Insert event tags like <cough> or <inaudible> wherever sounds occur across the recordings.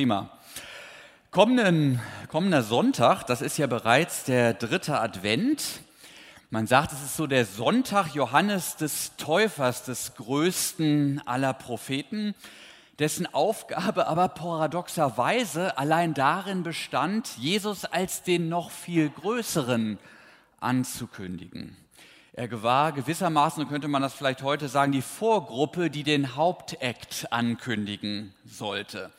Prima. Kommenden, kommender Sonntag, das ist ja bereits der dritte Advent. Man sagt, es ist so der Sonntag Johannes des Täufers, des größten aller Propheten, dessen Aufgabe aber paradoxerweise allein darin bestand, Jesus als den noch viel größeren anzukündigen. Er war gewissermaßen, könnte man das vielleicht heute sagen, die Vorgruppe, die den Hauptakt ankündigen sollte.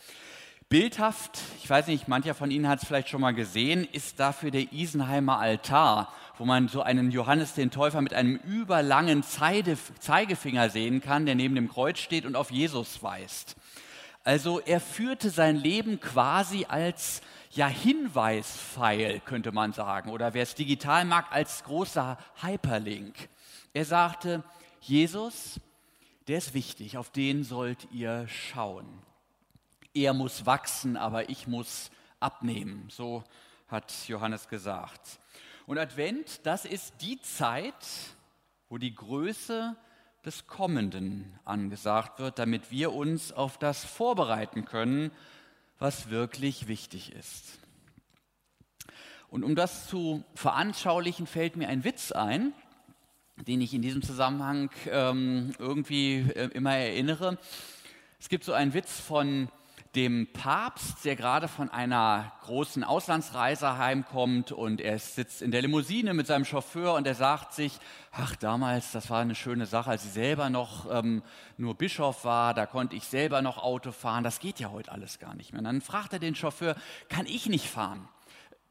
Bildhaft, ich weiß nicht, mancher von Ihnen hat es vielleicht schon mal gesehen, ist dafür der Isenheimer Altar, wo man so einen Johannes den Täufer mit einem überlangen Zeigefinger sehen kann, der neben dem Kreuz steht und auf Jesus weist. Also er führte sein Leben quasi als ja, Hinweispfeil, könnte man sagen, oder wer es digital mag, als großer Hyperlink. Er sagte, Jesus, der ist wichtig, auf den sollt ihr schauen er muss wachsen, aber ich muss abnehmen. So hat Johannes gesagt. Und Advent, das ist die Zeit, wo die Größe des Kommenden angesagt wird, damit wir uns auf das vorbereiten können, was wirklich wichtig ist. Und um das zu veranschaulichen, fällt mir ein Witz ein, den ich in diesem Zusammenhang ähm, irgendwie äh, immer erinnere. Es gibt so einen Witz von dem Papst, der gerade von einer großen Auslandsreise heimkommt und er sitzt in der Limousine mit seinem Chauffeur und er sagt sich, ach damals, das war eine schöne Sache, als ich selber noch ähm, nur Bischof war, da konnte ich selber noch Auto fahren, das geht ja heute alles gar nicht mehr. Und dann fragt er den Chauffeur, kann ich nicht fahren?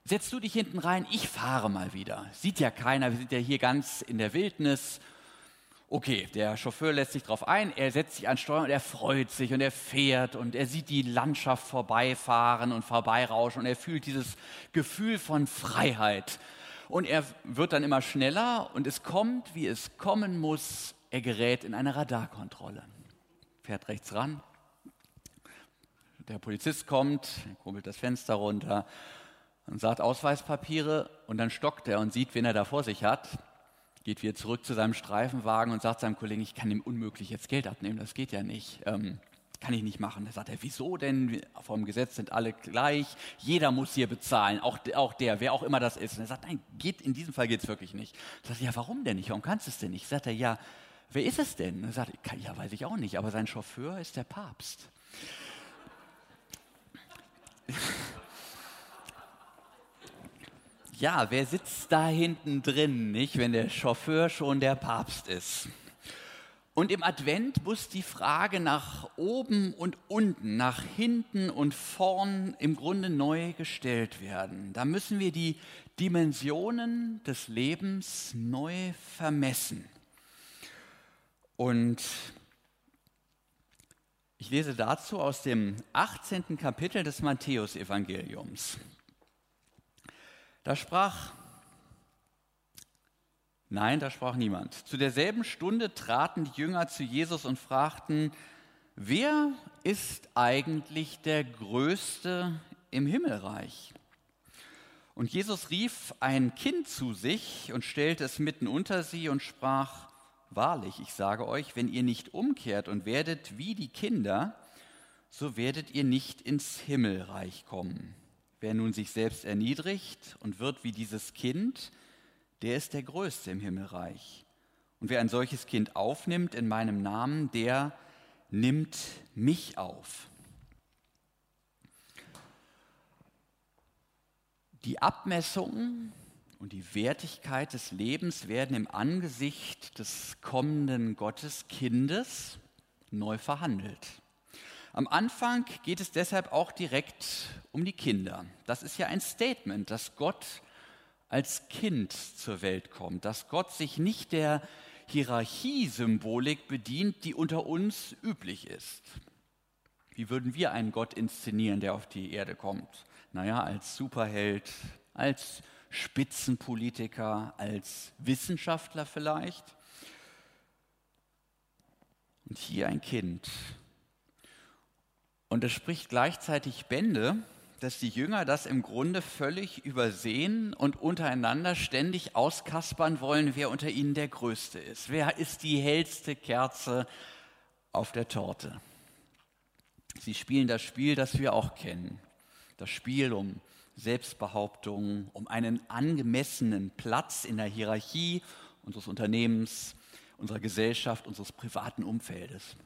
Setzt du dich hinten rein, ich fahre mal wieder. Sieht ja keiner, wir sind ja hier ganz in der Wildnis Okay, der Chauffeur lässt sich darauf ein, er setzt sich an Steuer und er freut sich und er fährt und er sieht die Landschaft vorbeifahren und vorbeirauschen und er fühlt dieses Gefühl von Freiheit. Und er wird dann immer schneller und es kommt, wie es kommen muss. Er gerät in eine Radarkontrolle. Fährt rechts ran. Der Polizist kommt, kurbelt das Fenster runter und sagt Ausweispapiere und dann stockt er und sieht, wen er da vor sich hat geht wieder zurück zu seinem Streifenwagen und sagt seinem Kollegen, ich kann ihm unmöglich jetzt Geld abnehmen, das geht ja nicht. Ähm, kann ich nicht machen. Da sagt er, wieso denn? Vom Gesetz sind alle gleich, jeder muss hier bezahlen, auch, auch der, wer auch immer das ist. Und er sagt, nein, geht, in diesem Fall geht es wirklich nicht. Er sagt, ja, warum denn nicht? Warum kannst du es denn nicht? Sagt er, ja, wer ist es denn? Er sagt, ja, weiß ich auch nicht, aber sein Chauffeur ist der Papst. Ja, wer sitzt da hinten drin, nicht, wenn der Chauffeur schon der Papst ist? Und im Advent muss die Frage nach oben und unten, nach hinten und vorn im Grunde neu gestellt werden. Da müssen wir die Dimensionen des Lebens neu vermessen. Und ich lese dazu aus dem 18. Kapitel des Matthäusevangeliums. Da sprach, nein, da sprach niemand. Zu derselben Stunde traten die Jünger zu Jesus und fragten, wer ist eigentlich der Größte im Himmelreich? Und Jesus rief ein Kind zu sich und stellte es mitten unter sie und sprach, Wahrlich, ich sage euch, wenn ihr nicht umkehrt und werdet wie die Kinder, so werdet ihr nicht ins Himmelreich kommen. Wer nun sich selbst erniedrigt und wird wie dieses Kind, der ist der Größte im Himmelreich. Und wer ein solches Kind aufnimmt in meinem Namen, der nimmt mich auf. Die Abmessung und die Wertigkeit des Lebens werden im Angesicht des kommenden Gotteskindes neu verhandelt. Am Anfang geht es deshalb auch direkt um die Kinder. Das ist ja ein Statement, dass Gott als Kind zur Welt kommt, dass Gott sich nicht der Hierarchiesymbolik bedient, die unter uns üblich ist. Wie würden wir einen Gott inszenieren, der auf die Erde kommt? Naja, als Superheld, als Spitzenpolitiker, als Wissenschaftler vielleicht. Und hier ein Kind, und es spricht gleichzeitig Bände, dass die Jünger das im Grunde völlig übersehen und untereinander ständig auskaspern wollen, wer unter ihnen der Größte ist. Wer ist die hellste Kerze auf der Torte? Sie spielen das Spiel, das wir auch kennen. Das Spiel um Selbstbehauptung, um einen angemessenen Platz in der Hierarchie unseres Unternehmens, unserer Gesellschaft, unseres privaten Umfeldes.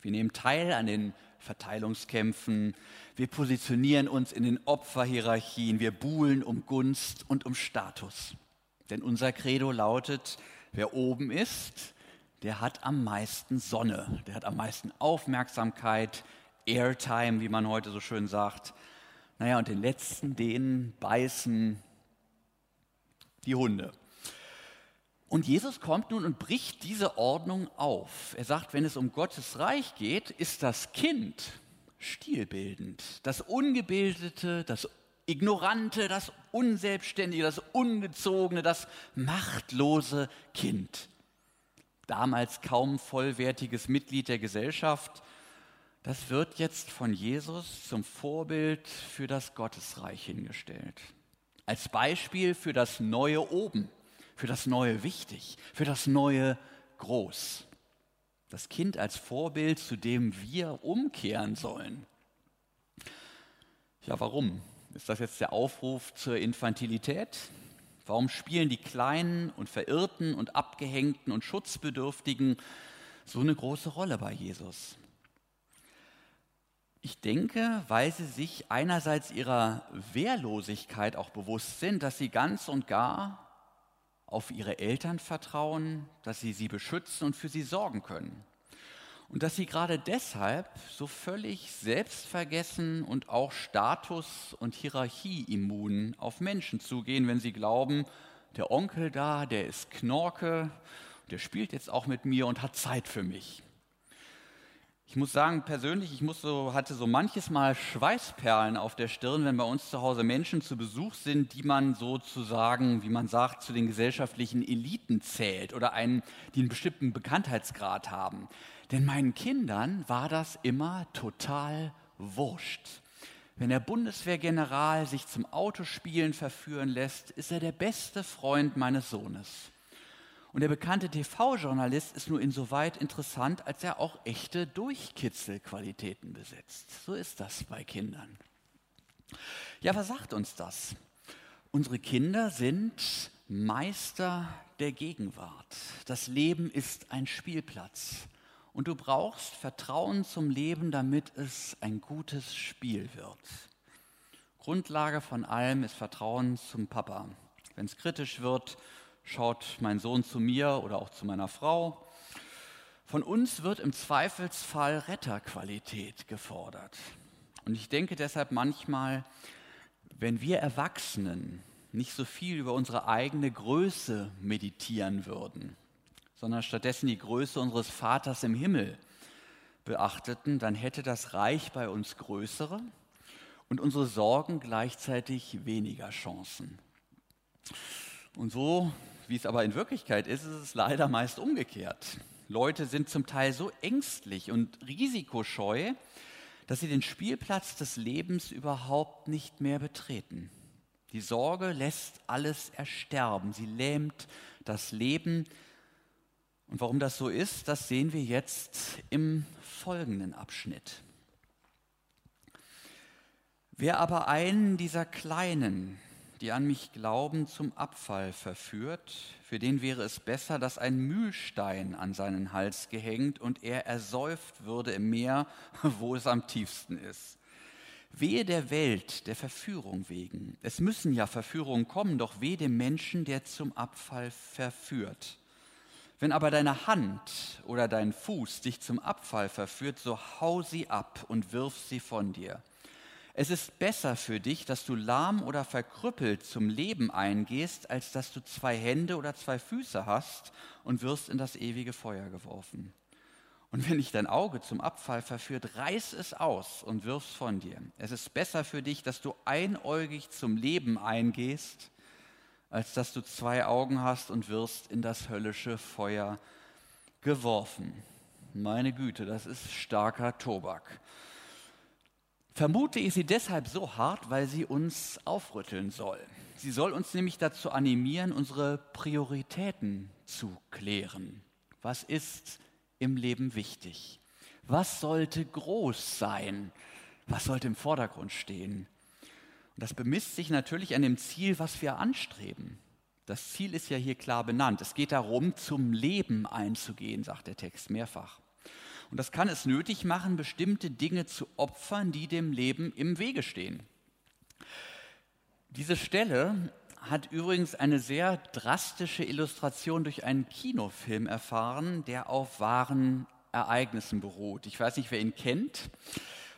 Wir nehmen teil an den Verteilungskämpfen, wir positionieren uns in den Opferhierarchien, wir buhlen um Gunst und um Status. Denn unser Credo lautet, wer oben ist, der hat am meisten Sonne, der hat am meisten Aufmerksamkeit, Airtime, wie man heute so schön sagt. Naja, und den letzten, den beißen die Hunde. Und Jesus kommt nun und bricht diese Ordnung auf. Er sagt, wenn es um Gottes Reich geht, ist das Kind stilbildend. Das Ungebildete, das Ignorante, das Unselbstständige, das Ungezogene, das machtlose Kind. Damals kaum vollwertiges Mitglied der Gesellschaft. Das wird jetzt von Jesus zum Vorbild für das Gottesreich hingestellt. Als Beispiel für das neue Oben für das Neue wichtig, für das Neue groß. Das Kind als Vorbild, zu dem wir umkehren sollen. Ja, warum? Ist das jetzt der Aufruf zur Infantilität? Warum spielen die Kleinen und Verirrten und Abgehängten und Schutzbedürftigen so eine große Rolle bei Jesus? Ich denke, weil sie sich einerseits ihrer Wehrlosigkeit auch bewusst sind, dass sie ganz und gar auf ihre Eltern vertrauen, dass sie sie beschützen und für sie sorgen können. Und dass sie gerade deshalb so völlig selbstvergessen und auch Status- und Hierarchieimmun auf Menschen zugehen, wenn sie glauben, der Onkel da, der ist Knorke, der spielt jetzt auch mit mir und hat Zeit für mich. Ich muss sagen, persönlich, ich muss so, hatte so manches Mal Schweißperlen auf der Stirn, wenn bei uns zu Hause Menschen zu Besuch sind, die man sozusagen, wie man sagt, zu den gesellschaftlichen Eliten zählt oder einen, die einen bestimmten Bekanntheitsgrad haben. Denn meinen Kindern war das immer total wurscht. Wenn der Bundeswehrgeneral sich zum Autospielen verführen lässt, ist er der beste Freund meines Sohnes. Und der bekannte TV-Journalist ist nur insoweit interessant, als er auch echte Durchkitzelqualitäten besitzt. So ist das bei Kindern. Ja, was sagt uns das? Unsere Kinder sind Meister der Gegenwart. Das Leben ist ein Spielplatz. Und du brauchst Vertrauen zum Leben, damit es ein gutes Spiel wird. Grundlage von allem ist Vertrauen zum Papa. Wenn es kritisch wird, schaut mein Sohn zu mir oder auch zu meiner Frau. Von uns wird im Zweifelsfall Retterqualität gefordert. Und ich denke deshalb manchmal, wenn wir Erwachsenen nicht so viel über unsere eigene Größe meditieren würden, sondern stattdessen die Größe unseres Vaters im Himmel beachteten, dann hätte das Reich bei uns größere und unsere Sorgen gleichzeitig weniger Chancen. Und so wie es aber in Wirklichkeit ist, ist es leider meist umgekehrt. Leute sind zum Teil so ängstlich und risikoscheu, dass sie den Spielplatz des Lebens überhaupt nicht mehr betreten. Die Sorge lässt alles ersterben, sie lähmt das Leben. Und warum das so ist, das sehen wir jetzt im folgenden Abschnitt. Wer aber einen dieser kleinen, die an mich glauben, zum Abfall verführt, für den wäre es besser, dass ein Mühlstein an seinen Hals gehängt und er ersäuft würde im Meer, <laughs> wo es am tiefsten ist. Wehe der Welt, der Verführung wegen. Es müssen ja Verführungen kommen, doch weh dem Menschen, der zum Abfall verführt. Wenn aber deine Hand oder dein Fuß dich zum Abfall verführt, so hau sie ab und wirf sie von dir. Es ist besser für dich, dass du lahm oder verkrüppelt zum Leben eingehst, als dass du zwei Hände oder zwei Füße hast und wirst in das ewige Feuer geworfen. Und wenn dich dein Auge zum Abfall verführt, reiß es aus und wirf's von dir. Es ist besser für dich, dass du einäugig zum Leben eingehst, als dass du zwei Augen hast und wirst in das höllische Feuer geworfen. Meine Güte, das ist starker Tobak. Vermute ich sie deshalb so hart, weil sie uns aufrütteln soll. Sie soll uns nämlich dazu animieren, unsere Prioritäten zu klären. Was ist im Leben wichtig? Was sollte groß sein? Was sollte im Vordergrund stehen? Und das bemisst sich natürlich an dem Ziel, was wir anstreben. Das Ziel ist ja hier klar benannt. Es geht darum, zum Leben einzugehen, sagt der Text mehrfach. Und das kann es nötig machen, bestimmte Dinge zu opfern, die dem Leben im Wege stehen. Diese Stelle hat übrigens eine sehr drastische Illustration durch einen Kinofilm erfahren, der auf wahren Ereignissen beruht. Ich weiß nicht, wer ihn kennt.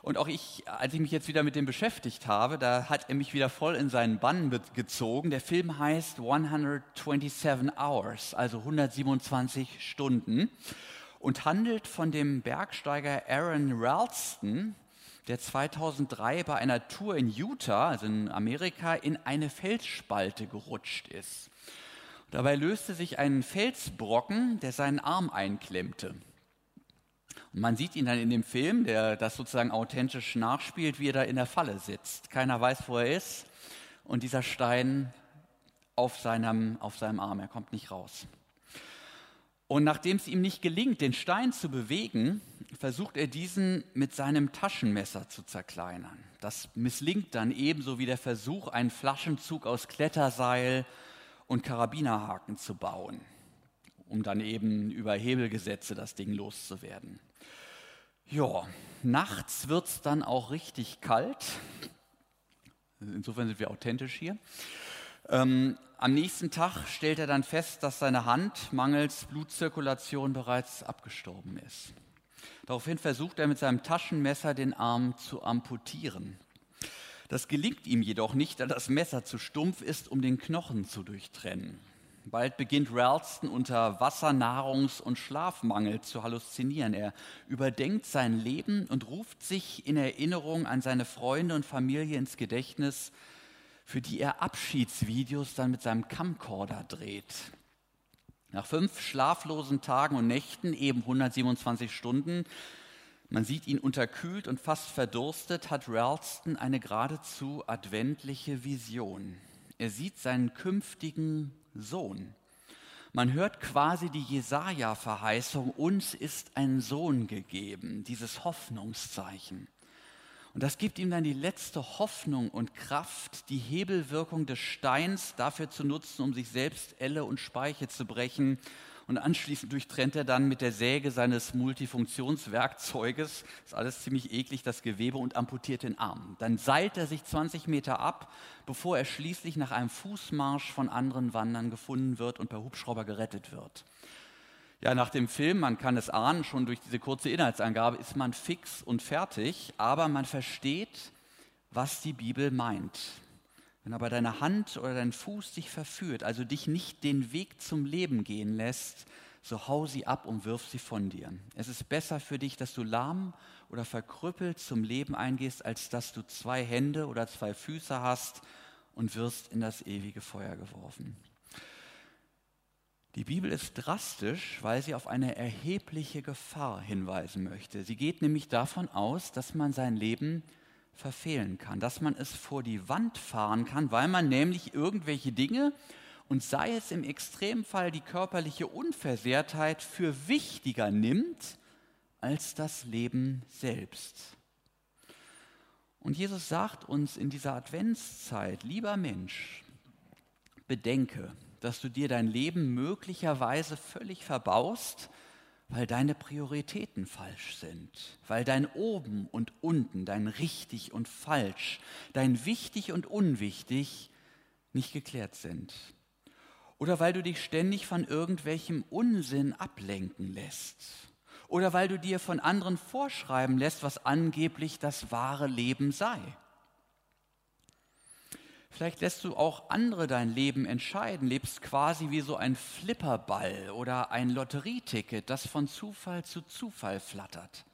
Und auch ich, als ich mich jetzt wieder mit dem beschäftigt habe, da hat er mich wieder voll in seinen Bann gezogen. Der Film heißt 127 Hours, also 127 Stunden und handelt von dem Bergsteiger Aaron Ralston, der 2003 bei einer Tour in Utah, also in Amerika, in eine Felsspalte gerutscht ist. Dabei löste sich ein Felsbrocken, der seinen Arm einklemmte. Und man sieht ihn dann in dem Film, der das sozusagen authentisch nachspielt, wie er da in der Falle sitzt. Keiner weiß, wo er ist. Und dieser Stein auf seinem, auf seinem Arm, er kommt nicht raus. Und nachdem es ihm nicht gelingt, den Stein zu bewegen, versucht er diesen mit seinem Taschenmesser zu zerkleinern. Das misslingt dann ebenso wie der Versuch, einen Flaschenzug aus Kletterseil und Karabinerhaken zu bauen, um dann eben über Hebelgesetze das Ding loszuwerden. Ja, nachts wird es dann auch richtig kalt. Insofern sind wir authentisch hier. Ähm, am nächsten Tag stellt er dann fest, dass seine Hand mangels Blutzirkulation bereits abgestorben ist. Daraufhin versucht er mit seinem Taschenmesser den Arm zu amputieren. Das gelingt ihm jedoch nicht, da das Messer zu stumpf ist, um den Knochen zu durchtrennen. Bald beginnt Ralston unter Wasser-, Nahrungs- und Schlafmangel zu halluzinieren. Er überdenkt sein Leben und ruft sich in Erinnerung an seine Freunde und Familie ins Gedächtnis, für die er Abschiedsvideos dann mit seinem Camcorder dreht. Nach fünf schlaflosen Tagen und Nächten, eben 127 Stunden, man sieht ihn unterkühlt und fast verdurstet, hat Ralston eine geradezu adventliche Vision. Er sieht seinen künftigen Sohn. Man hört quasi die Jesaja-Verheißung, uns ist ein Sohn gegeben, dieses Hoffnungszeichen. Und das gibt ihm dann die letzte Hoffnung und Kraft, die Hebelwirkung des Steins dafür zu nutzen, um sich selbst Elle und Speiche zu brechen und anschließend durchtrennt er dann mit der Säge seines Multifunktionswerkzeuges, ist alles ziemlich eklig, das Gewebe und amputiert den Arm. Dann seilt er sich 20 Meter ab, bevor er schließlich nach einem Fußmarsch von anderen Wandern gefunden wird und per Hubschrauber gerettet wird. Ja, nach dem Film, man kann es ahnen, schon durch diese kurze Inhaltsangabe ist man fix und fertig, aber man versteht, was die Bibel meint. Wenn aber deine Hand oder dein Fuß dich verführt, also dich nicht den Weg zum Leben gehen lässt, so hau sie ab und wirf sie von dir. Es ist besser für dich, dass du lahm oder verkrüppelt zum Leben eingehst, als dass du zwei Hände oder zwei Füße hast und wirst in das ewige Feuer geworfen. Die Bibel ist drastisch, weil sie auf eine erhebliche Gefahr hinweisen möchte. Sie geht nämlich davon aus, dass man sein Leben verfehlen kann, dass man es vor die Wand fahren kann, weil man nämlich irgendwelche Dinge und sei es im Extremfall die körperliche Unversehrtheit für wichtiger nimmt als das Leben selbst. Und Jesus sagt uns in dieser Adventszeit, lieber Mensch, bedenke, dass du dir dein Leben möglicherweise völlig verbaust, weil deine Prioritäten falsch sind, weil dein oben und unten, dein richtig und falsch, dein wichtig und unwichtig nicht geklärt sind. Oder weil du dich ständig von irgendwelchem Unsinn ablenken lässt. Oder weil du dir von anderen vorschreiben lässt, was angeblich das wahre Leben sei. Vielleicht lässt du auch andere dein Leben entscheiden, lebst quasi wie so ein Flipperball oder ein Lotterieticket, das von Zufall zu Zufall flattert.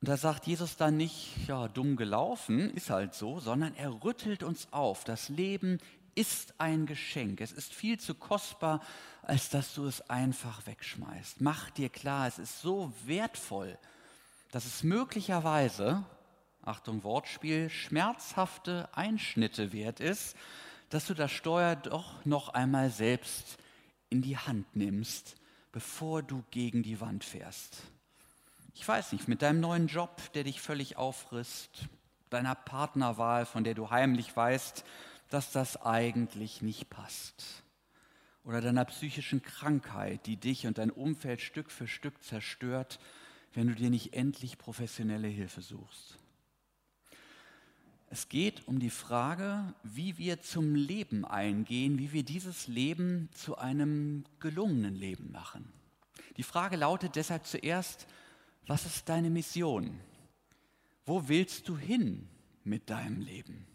Und da sagt Jesus dann nicht, ja, dumm gelaufen, ist halt so, sondern er rüttelt uns auf. Das Leben ist ein Geschenk. Es ist viel zu kostbar, als dass du es einfach wegschmeißt. Mach dir klar, es ist so wertvoll, dass es möglicherweise Achtung Wortspiel, schmerzhafte Einschnitte wert ist, dass du das Steuer doch noch einmal selbst in die Hand nimmst, bevor du gegen die Wand fährst. Ich weiß nicht, mit deinem neuen Job, der dich völlig auffrisst, deiner Partnerwahl, von der du heimlich weißt, dass das eigentlich nicht passt. Oder deiner psychischen Krankheit, die dich und dein Umfeld Stück für Stück zerstört, wenn du dir nicht endlich professionelle Hilfe suchst. Es geht um die Frage, wie wir zum Leben eingehen, wie wir dieses Leben zu einem gelungenen Leben machen. Die Frage lautet deshalb zuerst, was ist deine Mission? Wo willst du hin mit deinem Leben?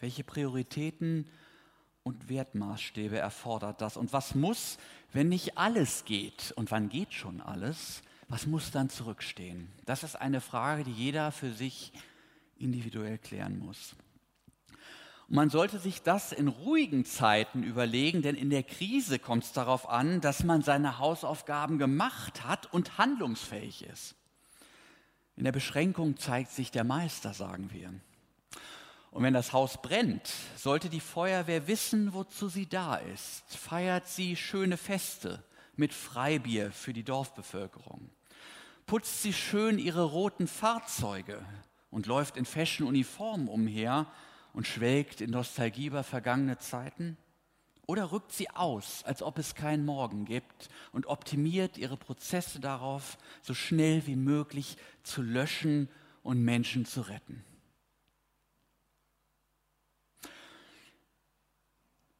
Welche Prioritäten und Wertmaßstäbe erfordert das? Und was muss, wenn nicht alles geht? Und wann geht schon alles? Was muss dann zurückstehen? Das ist eine Frage, die jeder für sich individuell klären muss. Und man sollte sich das in ruhigen Zeiten überlegen, denn in der Krise kommt es darauf an, dass man seine Hausaufgaben gemacht hat und handlungsfähig ist. In der Beschränkung zeigt sich der Meister, sagen wir. Und wenn das Haus brennt, sollte die Feuerwehr wissen, wozu sie da ist. Feiert sie schöne Feste mit Freibier für die Dorfbevölkerung. Putzt sie schön ihre roten Fahrzeuge und läuft in Fashion-Uniformen umher und schwelgt in Nostalgie über vergangene Zeiten? Oder rückt sie aus, als ob es keinen Morgen gibt und optimiert ihre Prozesse darauf, so schnell wie möglich zu löschen und Menschen zu retten?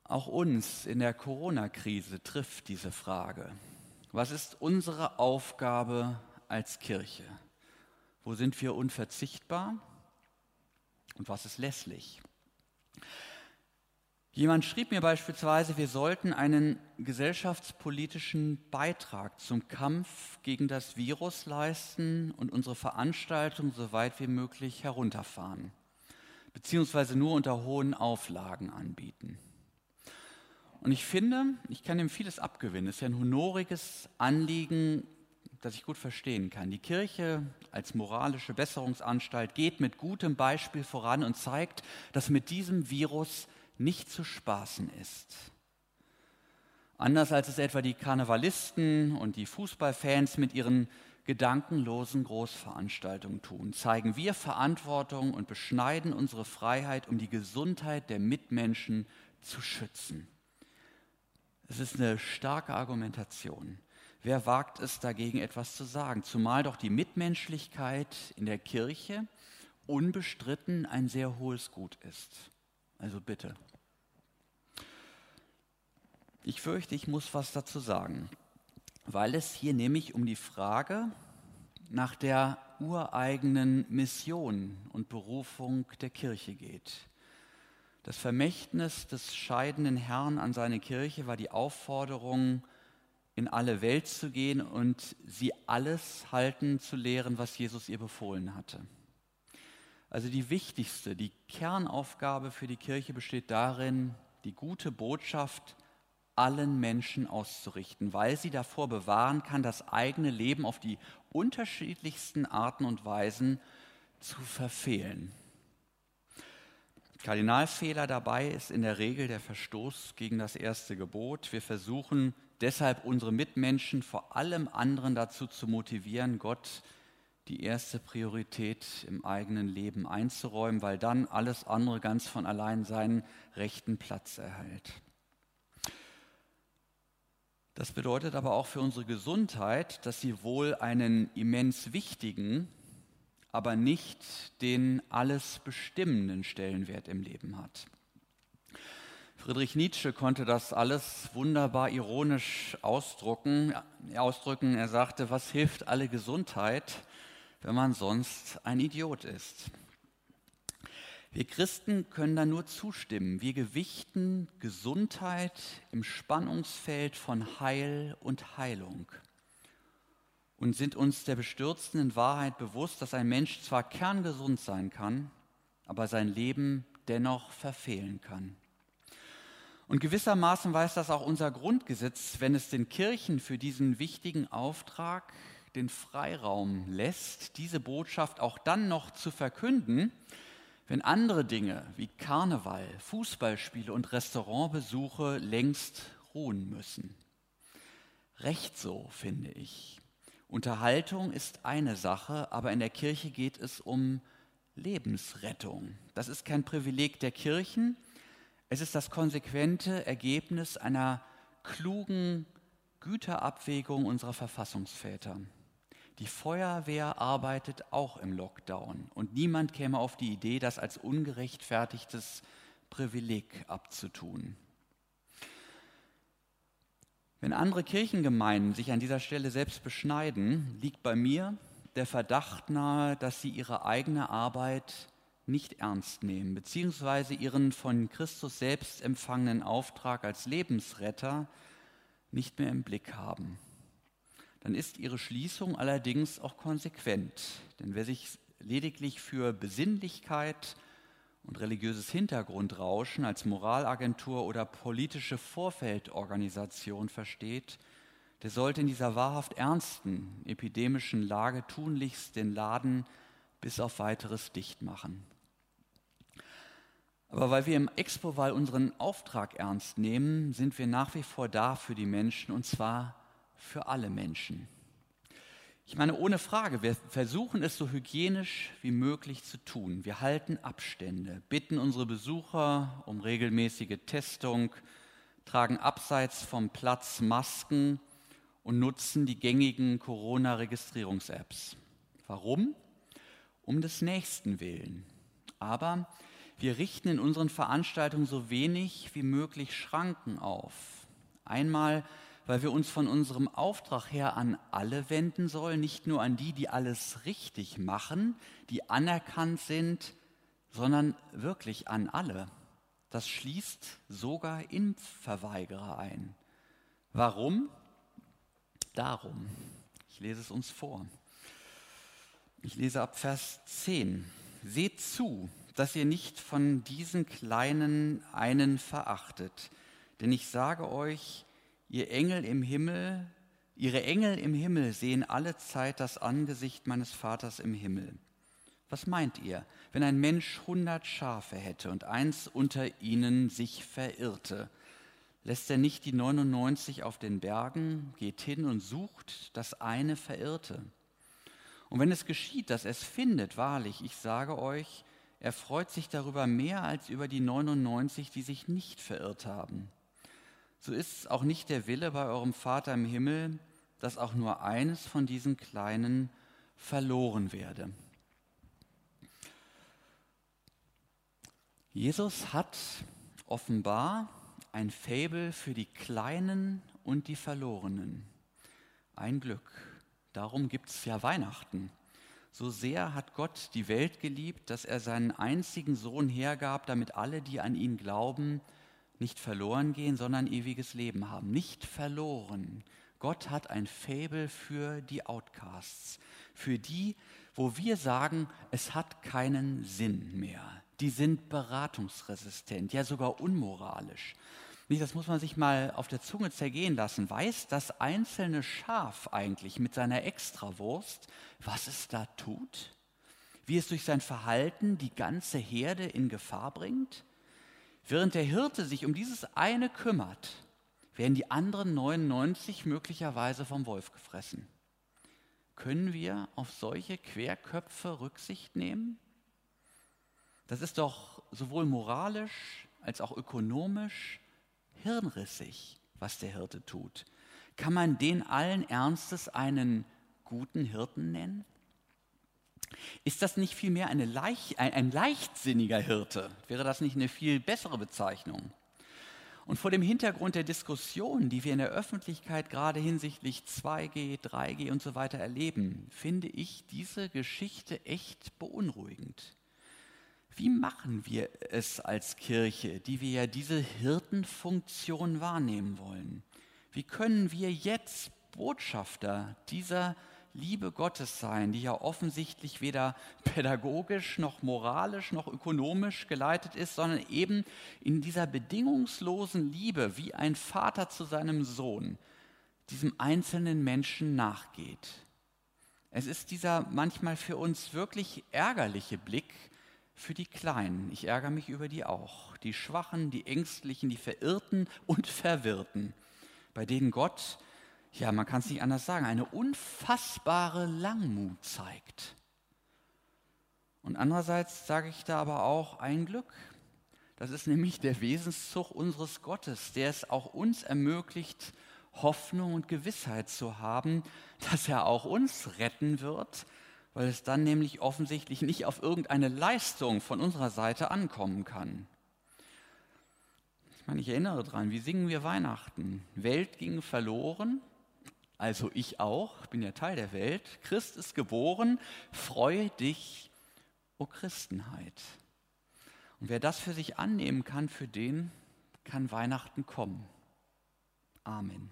Auch uns in der Corona-Krise trifft diese Frage. Was ist unsere Aufgabe als Kirche? Wo sind wir unverzichtbar? Und was ist lässlich? Jemand schrieb mir beispielsweise, wir sollten einen gesellschaftspolitischen Beitrag zum Kampf gegen das Virus leisten und unsere Veranstaltung so weit wie möglich herunterfahren, beziehungsweise nur unter hohen Auflagen anbieten. Und ich finde, ich kann ihm vieles abgewinnen. Es ist ja ein honoriges Anliegen, das ich gut verstehen kann. Die Kirche als moralische Besserungsanstalt geht mit gutem Beispiel voran und zeigt, dass mit diesem Virus nicht zu spaßen ist. Anders als es etwa die Karnevalisten und die Fußballfans mit ihren gedankenlosen Großveranstaltungen tun, zeigen wir Verantwortung und beschneiden unsere Freiheit, um die Gesundheit der Mitmenschen zu schützen. Es ist eine starke Argumentation. Wer wagt es dagegen etwas zu sagen? Zumal doch die Mitmenschlichkeit in der Kirche unbestritten ein sehr hohes Gut ist. Also bitte. Ich fürchte, ich muss was dazu sagen, weil es hier nämlich um die Frage nach der ureigenen Mission und Berufung der Kirche geht. Das Vermächtnis des scheidenden Herrn an seine Kirche war die Aufforderung, in alle Welt zu gehen und sie alles halten zu lehren, was Jesus ihr befohlen hatte. Also die wichtigste, die Kernaufgabe für die Kirche besteht darin, die gute Botschaft allen Menschen auszurichten, weil sie davor bewahren kann, das eigene Leben auf die unterschiedlichsten Arten und Weisen zu verfehlen. Kardinalfehler dabei ist in der Regel der Verstoß gegen das erste Gebot. Wir versuchen deshalb unsere Mitmenschen vor allem anderen dazu zu motivieren, Gott die erste Priorität im eigenen Leben einzuräumen, weil dann alles andere ganz von allein seinen rechten Platz erhält. Das bedeutet aber auch für unsere Gesundheit, dass sie wohl einen immens wichtigen, aber nicht den alles bestimmenden Stellenwert im Leben hat. Friedrich Nietzsche konnte das alles wunderbar ironisch ausdrücken. ausdrücken. Er sagte, was hilft alle Gesundheit, wenn man sonst ein Idiot ist? Wir Christen können da nur zustimmen. Wir gewichten Gesundheit im Spannungsfeld von Heil und Heilung und sind uns der bestürzenden Wahrheit bewusst, dass ein Mensch zwar kerngesund sein kann, aber sein Leben dennoch verfehlen kann. Und gewissermaßen weiß das auch unser Grundgesetz, wenn es den Kirchen für diesen wichtigen Auftrag den Freiraum lässt, diese Botschaft auch dann noch zu verkünden, wenn andere Dinge wie Karneval, Fußballspiele und Restaurantbesuche längst ruhen müssen. Recht so, finde ich. Unterhaltung ist eine Sache, aber in der Kirche geht es um Lebensrettung. Das ist kein Privileg der Kirchen, es ist das konsequente Ergebnis einer klugen Güterabwägung unserer Verfassungsväter. Die Feuerwehr arbeitet auch im Lockdown und niemand käme auf die Idee, das als ungerechtfertigtes Privileg abzutun. Wenn andere Kirchengemeinden sich an dieser Stelle selbst beschneiden, liegt bei mir der Verdacht nahe, dass sie ihre eigene Arbeit nicht ernst nehmen, beziehungsweise ihren von Christus selbst empfangenen Auftrag als Lebensretter nicht mehr im Blick haben. Dann ist ihre Schließung allerdings auch konsequent. Denn wer sich lediglich für Besinnlichkeit und religiöses Hintergrundrauschen als Moralagentur oder politische Vorfeldorganisation versteht, der sollte in dieser wahrhaft ernsten epidemischen Lage tunlichst den Laden bis auf weiteres dicht machen. Aber weil wir im Expo-Wahl unseren Auftrag ernst nehmen, sind wir nach wie vor da für die Menschen und zwar für alle Menschen. Ich meine, ohne Frage, wir versuchen es so hygienisch wie möglich zu tun. Wir halten Abstände, bitten unsere Besucher um regelmäßige Testung, tragen abseits vom Platz Masken und nutzen die gängigen Corona-Registrierungs-Apps. Warum? Um des Nächsten willen. Aber wir richten in unseren Veranstaltungen so wenig wie möglich Schranken auf. Einmal, weil wir uns von unserem Auftrag her an alle wenden sollen, nicht nur an die, die alles richtig machen, die anerkannt sind, sondern wirklich an alle. Das schließt sogar Impfverweigerer ein. Warum? Darum. Ich lese es uns vor. Ich lese ab Vers 10. Seht zu, dass ihr nicht von diesen Kleinen einen verachtet. Denn ich sage euch, ihr Engel im Himmel, ihre Engel im Himmel sehen alle Zeit das Angesicht meines Vaters im Himmel. Was meint ihr, wenn ein Mensch hundert Schafe hätte und eins unter ihnen sich verirrte? Lässt er nicht die 99 auf den Bergen, geht hin und sucht das eine Verirrte? Und wenn es geschieht, dass es findet, wahrlich, ich sage euch, er freut sich darüber mehr als über die 99, die sich nicht verirrt haben. So ist es auch nicht der Wille bei eurem Vater im Himmel, dass auch nur eines von diesen Kleinen verloren werde. Jesus hat offenbar ein Fabel für die Kleinen und die Verlorenen. Ein Glück. Darum gibt es ja Weihnachten. So sehr hat Gott die Welt geliebt, dass er seinen einzigen Sohn hergab, damit alle, die an ihn glauben, nicht verloren gehen, sondern ewiges Leben haben. Nicht verloren. Gott hat ein Fabel für die Outcasts, für die, wo wir sagen, es hat keinen Sinn mehr. Die sind beratungsresistent, ja sogar unmoralisch. Das muss man sich mal auf der Zunge zergehen lassen. Weiß das einzelne Schaf eigentlich mit seiner Extrawurst, was es da tut? Wie es durch sein Verhalten die ganze Herde in Gefahr bringt? Während der Hirte sich um dieses eine kümmert, werden die anderen 99 möglicherweise vom Wolf gefressen. Können wir auf solche Querköpfe Rücksicht nehmen? Das ist doch sowohl moralisch als auch ökonomisch hirnrissig, was der Hirte tut. Kann man den allen Ernstes einen guten Hirten nennen? Ist das nicht vielmehr eine Leicht, ein, ein leichtsinniger Hirte? Wäre das nicht eine viel bessere Bezeichnung? Und vor dem Hintergrund der Diskussionen, die wir in der Öffentlichkeit gerade hinsichtlich 2G, 3G und so weiter erleben, finde ich diese Geschichte echt beunruhigend. Wie machen wir es als Kirche, die wir ja diese Hirtenfunktion wahrnehmen wollen? Wie können wir jetzt Botschafter dieser Liebe Gottes sein, die ja offensichtlich weder pädagogisch noch moralisch noch ökonomisch geleitet ist, sondern eben in dieser bedingungslosen Liebe, wie ein Vater zu seinem Sohn, diesem einzelnen Menschen nachgeht. Es ist dieser manchmal für uns wirklich ärgerliche Blick, für die Kleinen. Ich ärgere mich über die auch. Die Schwachen, die Ängstlichen, die Verirrten und Verwirrten, bei denen Gott ja, man kann es nicht anders sagen, eine unfassbare Langmut zeigt. Und andererseits sage ich da aber auch ein Glück. Das ist nämlich der Wesenszug unseres Gottes, der es auch uns ermöglicht, Hoffnung und Gewissheit zu haben, dass er auch uns retten wird, weil es dann nämlich offensichtlich nicht auf irgendeine Leistung von unserer Seite ankommen kann. Ich meine, ich erinnere dran, wie singen wir Weihnachten? Welt ging verloren, also ich auch, ich bin ja Teil der Welt. Christ ist geboren, freue dich, o Christenheit. Und wer das für sich annehmen kann, für den kann Weihnachten kommen. Amen.